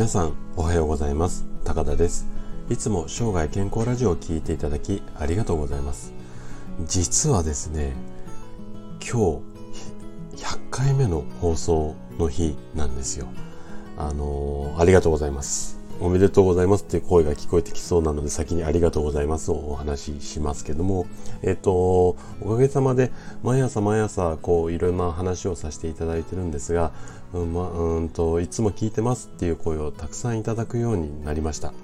皆さんおはようございます。高田です。いつも生涯健康ラジオを聴いていただきありがとうございます。実はですね今日100回目の放送の日なんですよ。あのー、ありがとうございます。おめでとうございますっていう声が聞こえてきそうなので先にありがとうございますをお話ししますけども、えっ、と、おかげさまで毎朝毎朝こういろんな話をさせていただいてるんですが、うんま、うんと、いつも聞いてますっていう声をたくさんいただくようになりました。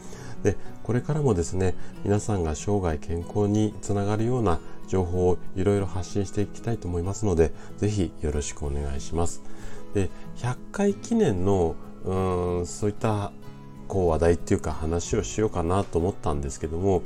で、これからもですね、皆さんが生涯健康につながるような情報をいろいろ発信していきたいと思いますので、ぜひよろしくお願いします。で、100回記念のうんそういったこう話題っていうか話をしようかなと思ったんですけども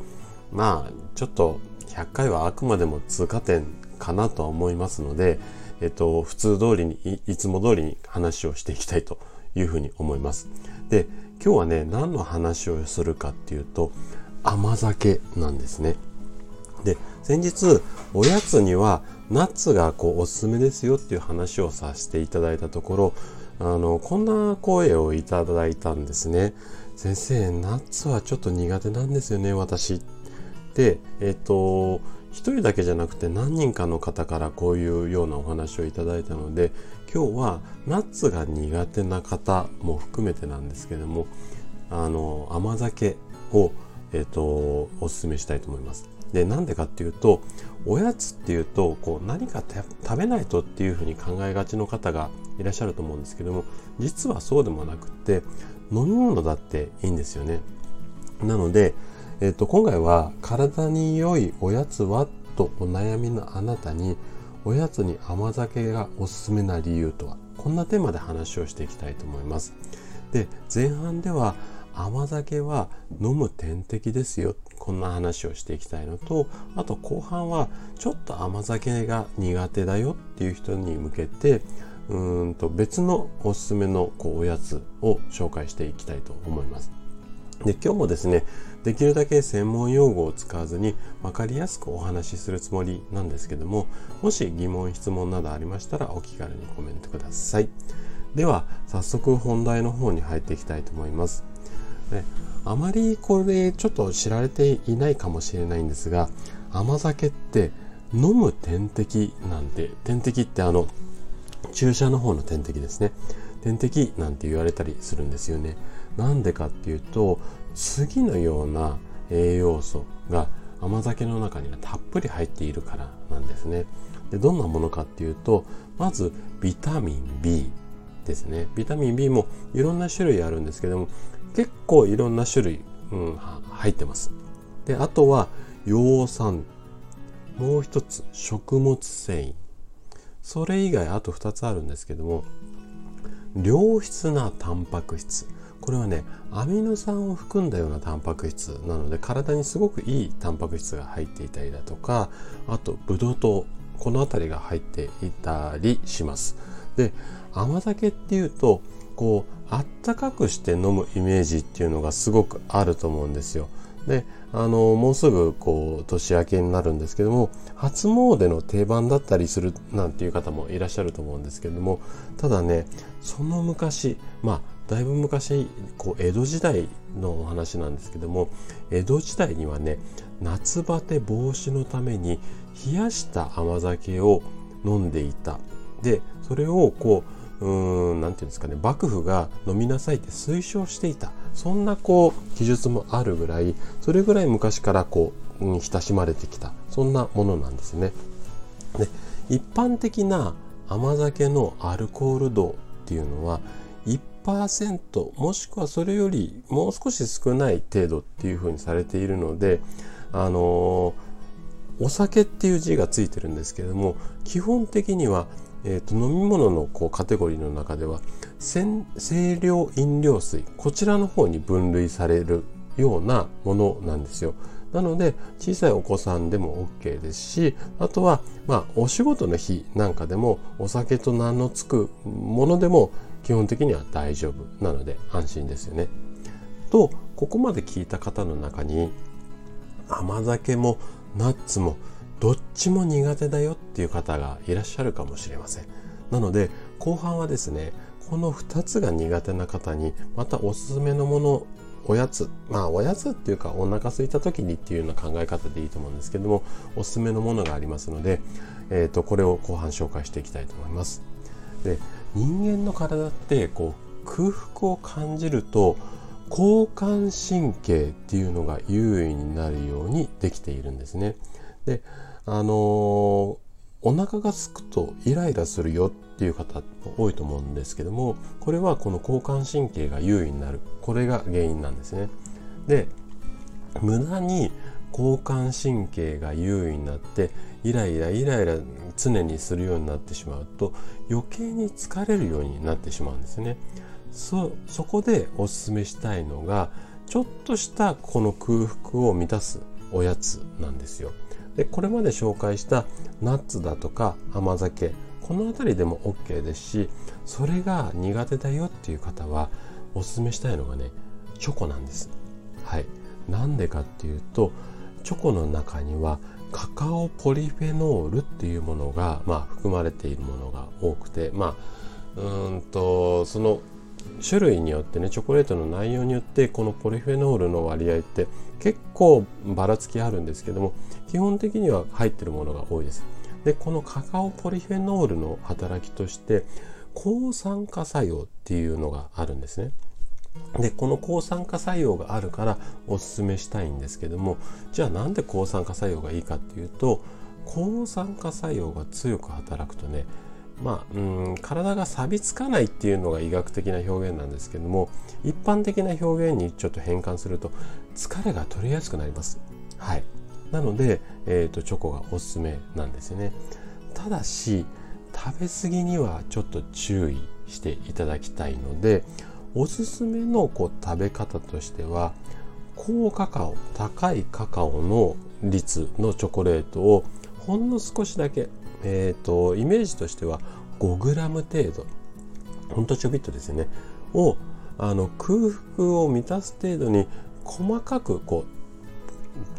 まあちょっと100回はあくまでも通過点かなとは思いますので、えっと、普通通りにいつも通りに話をしていきたいというふうに思います。で今日はね何の話をするかっていうと甘酒なんですね。で先日おやつにはナッツがこうおすすめですよっていう話をさせていただいたところあの、こんな声をいただいたんですね。先生、ナッツはちょっと苦手なんですよね、私。で、えっ、と、一人だけじゃなくて何人かの方からこういうようなお話をいただいたので、今日はナッツが苦手な方も含めてなんですけども、あの、甘酒を、えっ、と、お勧めしたいと思います。で、なんでかっていうと、おやつっていうと、こう何か食べないとっていうふうに考えがちの方がいらっしゃると思うんですけども実はそうでもなくって飲み物だっていいんですよね。なので、えっ、ー、と今回は体に良いおやつはとお悩みのあなたにおやつに甘酒がおすすめな理由とはこんなテーマで話をしていきたいと思います。で前半では甘酒は飲む点滴ですよ。こんな話をしていきたいのとあと後半はちょっと甘酒が苦手だよっていう人に向けてうんと別のおすすめのこうおやつを紹介していきたいと思います。で今日もですねできるだけ専門用語を使わずに分かりやすくお話しするつもりなんですけどももし疑問質問などありましたらお気軽にコメントください。では早速本題の方に入っていきたいと思います。であまりこれちょっと知られていないかもしれないんですが甘酒って飲む点滴なんて点滴ってあの注射の方の点滴ですね。点滴なんて言われたりするんですよね。なんでかっていうと次のような栄養素が甘酒の中にはたっぷり入っているからなんですね。でどんなものかっていうとまずビタミン B ですね。ビタミン B もいろんな種類あるんですけども結構いろんな種類、うん、入ってます。であとは葉酸。もう一つ食物繊維。それ以外あと2つあるんですけども良質なタンパク質。これはねアミノ酸を含んだようなタンパク質なので体にすごくいいタンパク質が入っていたりだとかあとブドウ糖。この辺りが入っていたりします。で甘酒っていうとこうあったかくして飲むイメージっていうのがすごくあると思うんですよ。であのもうすぐこう年明けになるんですけども初詣の定番だったりするなんていう方もいらっしゃると思うんですけどもただねその昔まあだいぶ昔こう江戸時代のお話なんですけども江戸時代にはね夏バテ防止のために冷やした甘酒を飲んでいた。でそれをこううーん、なんていうんですかね、幕府が飲みなさいって推奨していた。そんなこう、記述もあるぐらい、それぐらい昔からこう、うん、親しまれてきた。そんなものなんですね。で、一般的な甘酒のアルコール度っていうのは、1%もしくはそれよりもう少し少ない程度っていうふうにされているので、あのー、お酒っていう字がついてるんですけれども、基本的にはえーと、飲み物のこうカテゴリーの中では清涼飲料水こちらの方に分類されるようなものなんですよ。なので小さいお子さんでも OK ですしあとはまあお仕事の日なんかでもお酒と名の付くものでも基本的には大丈夫なので安心ですよね。とここまで聞いた方の中に甘酒もナッツもどっちも苦手だよっていう方がいらっしゃるかもしれません。なので後半はですねこの2つが苦手な方にまたおすすめのものおやつまあおやつっていうかお腹空いた時にっていうような考え方でいいと思うんですけどもおすすめのものがありますので、えーと、これを後半紹介していきたいと思います。で人間の体ってこう空腹を感じると交感神経っていうのが優位になるようにできているんですね。であのーお腹が空くとイライラするよっていう方多いと思うんですけどもこれはこの交感神経が優位になる。これが原因なんですね。で無駄に交感神経が優位になってイライライライラ常にするようになってしまうと余計に疲れるようになってしまうんですね。そそこでおすすめしたいのがちょっとしたこの空腹を満たすおやつなんですよ。でこれまで紹介したナッツだとか甘酒この辺りでも OK ですしそれが苦手だよっていう方はおすすめしたいのがねチョコなんです。はい。なんでかっていうとチョコの中にはカカオポリフェノールっていうものが、まあ、含まれているものが多くてまあうんとその種類によってねチョコレートの内容によってこのポリフェノールの割合って結構ばらつきあるんですけども基本的には入ってるものが多いです。でこのカカオポリフェノールの働きとして抗酸化作用っていうのがあるんですね。でこの抗酸化作用があるからおすすめしたいんですけどもじゃあなんで抗酸化作用がいいかっていうと抗酸化作用が強く働くとねまあ、うん体が錆びつかないっていうのが医学的な表現なんですけども一般的な表現にちょっと変換すると疲れが取りやすくなります。はい、なので、えーと、チョコがおすすめなんですよね。ただし食べ過ぎにはちょっと注意していただきたいのでおすすめのこう食べ方としては高カカオ高いカカオの率のチョコレートをほんの少しだけえっ、ー、と、イメージとしては 5g 程度、ほんとちょびっとですね、をあの空腹を満たす程度に細かくこう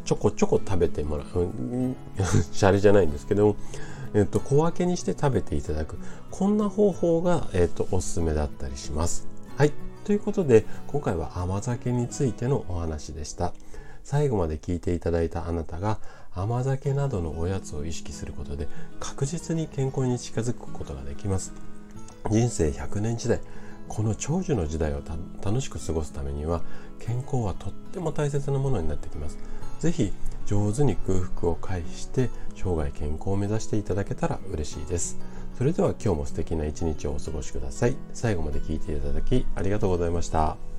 ちょこちょこ食べてもらう、シャレじゃないんですけどえっ、ー、と、小分けにして食べていただくこんな方法が、えっ、ー、とおすすめだったりします。はいということで今回は甘酒についてのお話でした。最後まで聞いていただいたあなたが甘酒などのおやつを意識することで確実に健康に近づくことができます。人生100年時代この長寿の時代を楽しく過ごすためには健康はとっても大切なものになってきます。是非上手に空腹を回避して生涯健康を目指していただけたら嬉しいです。それでは今日も素敵な一日をお過ごしください。最後まで聞いていただきありがとうございました。